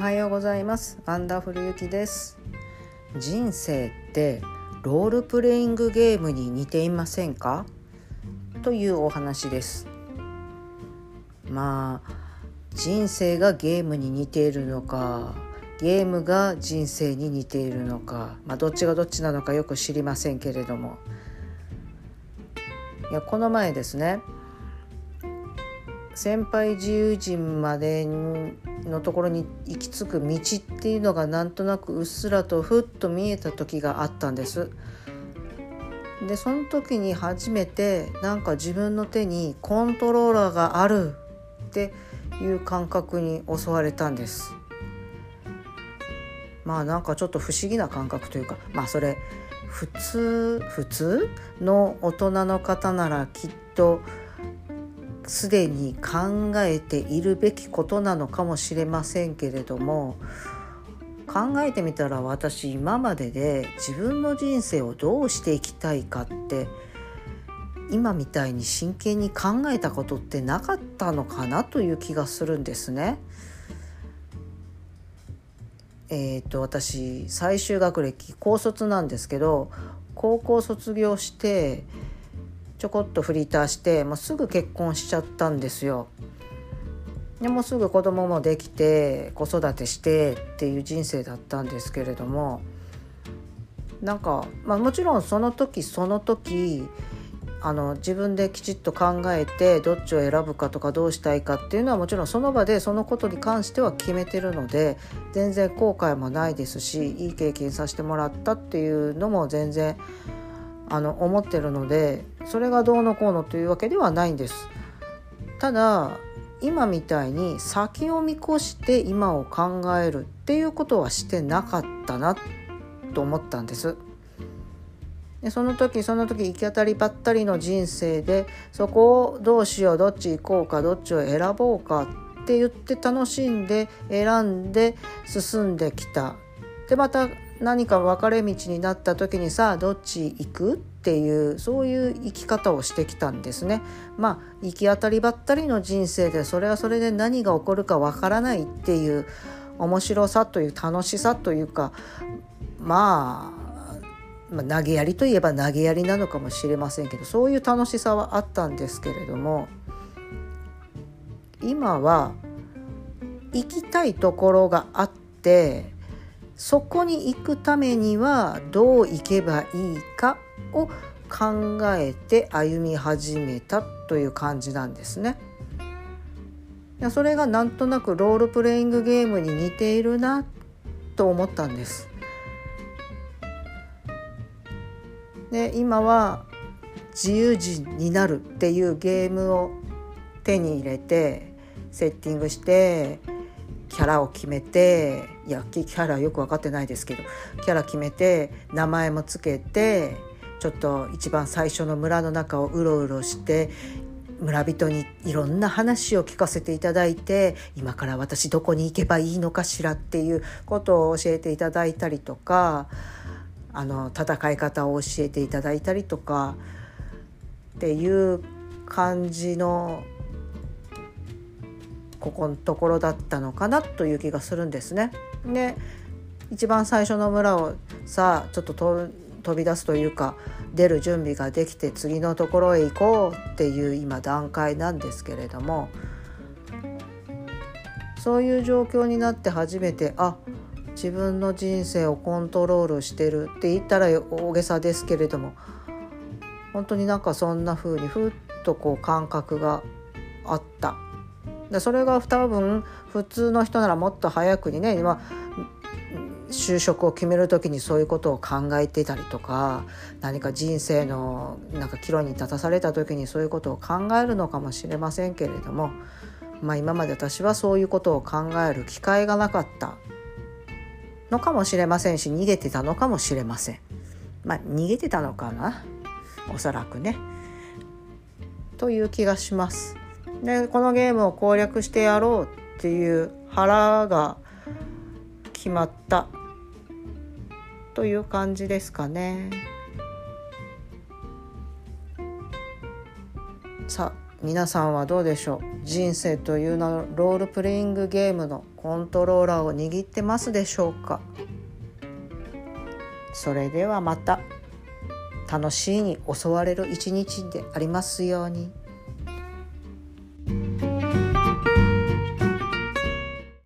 はようございます。ワンダフルゆきです。人生ってロールプレイングゲームに似ていませんか？というお話です。まあ人生がゲームに似ているのかゲームが人生に似ているのか、まあ、どっちがどっちなのかよく知りませんけれども。いやこの前ですね先輩自由人までのところに行き着く道っていうのがなんとなくうっすらとふっと見えた時があったんです。でその時に初めてなんか自分の手にコントローラーがあるっていう感覚に襲われたんです。まあなんかちょっと不思議な感覚というかまあそれ普通普通の大人の方ならきっとすでに考えているべきことなのかもしれませんけれども考えてみたら私今までで自分の人生をどうしていきたいかって今みたいに真剣に考えたことってなかったのかなという気がするんですね。えーと、と私最終学歴高卒なんですけど高校卒業してちょこっとフリーターしてもうすぐ結婚しちゃったんですよ。でもすぐ子供もできて子育てしてっていう人生だったんですけれどもなんか、まあ、もちろんその時その時あの自分できちっと考えてどっちを選ぶかとかどうしたいかっていうのはもちろんその場でそのことに関しては決めてるので全然後悔もないですしいい経験させてもらったっていうのも全然あの思ってるのでそれがどうのこうのというわけではないんです。ただ今みたいに先を見越して今を考えるっていうことはしてなかったなと思ったんです。でその時その時行き当たりばったりの人生でそこをどうしようどっち行こうかどっちを選ぼうかって言って楽しんで選んで進んできた。でまた何か分かれ道になった時にさあどっち行く？っていうそういう生き方をしてきたんですね。まあ行き当たりばったりの人生でそれはそれで何が起こるか分からないっていう面白さという楽しさというかまあ、まあ、投げやりといえば投げやりなのかもしれませんけどそういう楽しさはあったんですけれども今は行きたいところがあってそこに行くためにはどう行けばいいかを考えて歩み始めたという感じなんですね。それがなんとなくロールプレイングゲームに似ているなと思ったんです。で今は自由人になるっていうゲームを手に入れてセッティングしてキャラを決めていやキャラよく分かってないですけどキャラ決めて名前もつけてちょっと一番最初の村の中をうろうろして村人にいろんな話を聞かせていただいて今から私どこに行けばいいのかしらっていうことを教えていただいたりとかあの戦い方を教えていただいたりとかっていう感じのここのところだったのかなという気がするんですね。で一番最初の村をさあちょっと飛び出すというか出る準備ができて次のところへ行こうっていう今段階なんですけれどもそういう状況になって初めてあ自分の人生をコントロールしてるって言ったら大げさですけれども本当になんかそんな風にふっとこう感覚があった。でそれが多分普通の人ならもっと早くにね今就職を決める時にそういうことを考えてたりとか何か人生のなんか岐路に立たされた時にそういうことを考えるのかもしれませんけれども、まあ、今まで私はそういうことを考える機会がなかったのかもしれませんし逃げてたのかもしれません。まあ逃げてたのかな？おそらくね。という気がします。でこのゲームを攻略してやろうっていう腹が決まったという感じですかね。さあ皆さんはどうでしょう？人生という名のロールプレイングゲームのコントローラーを握ってますでしょうか？それではまた楽しいに襲われる一日でありますように。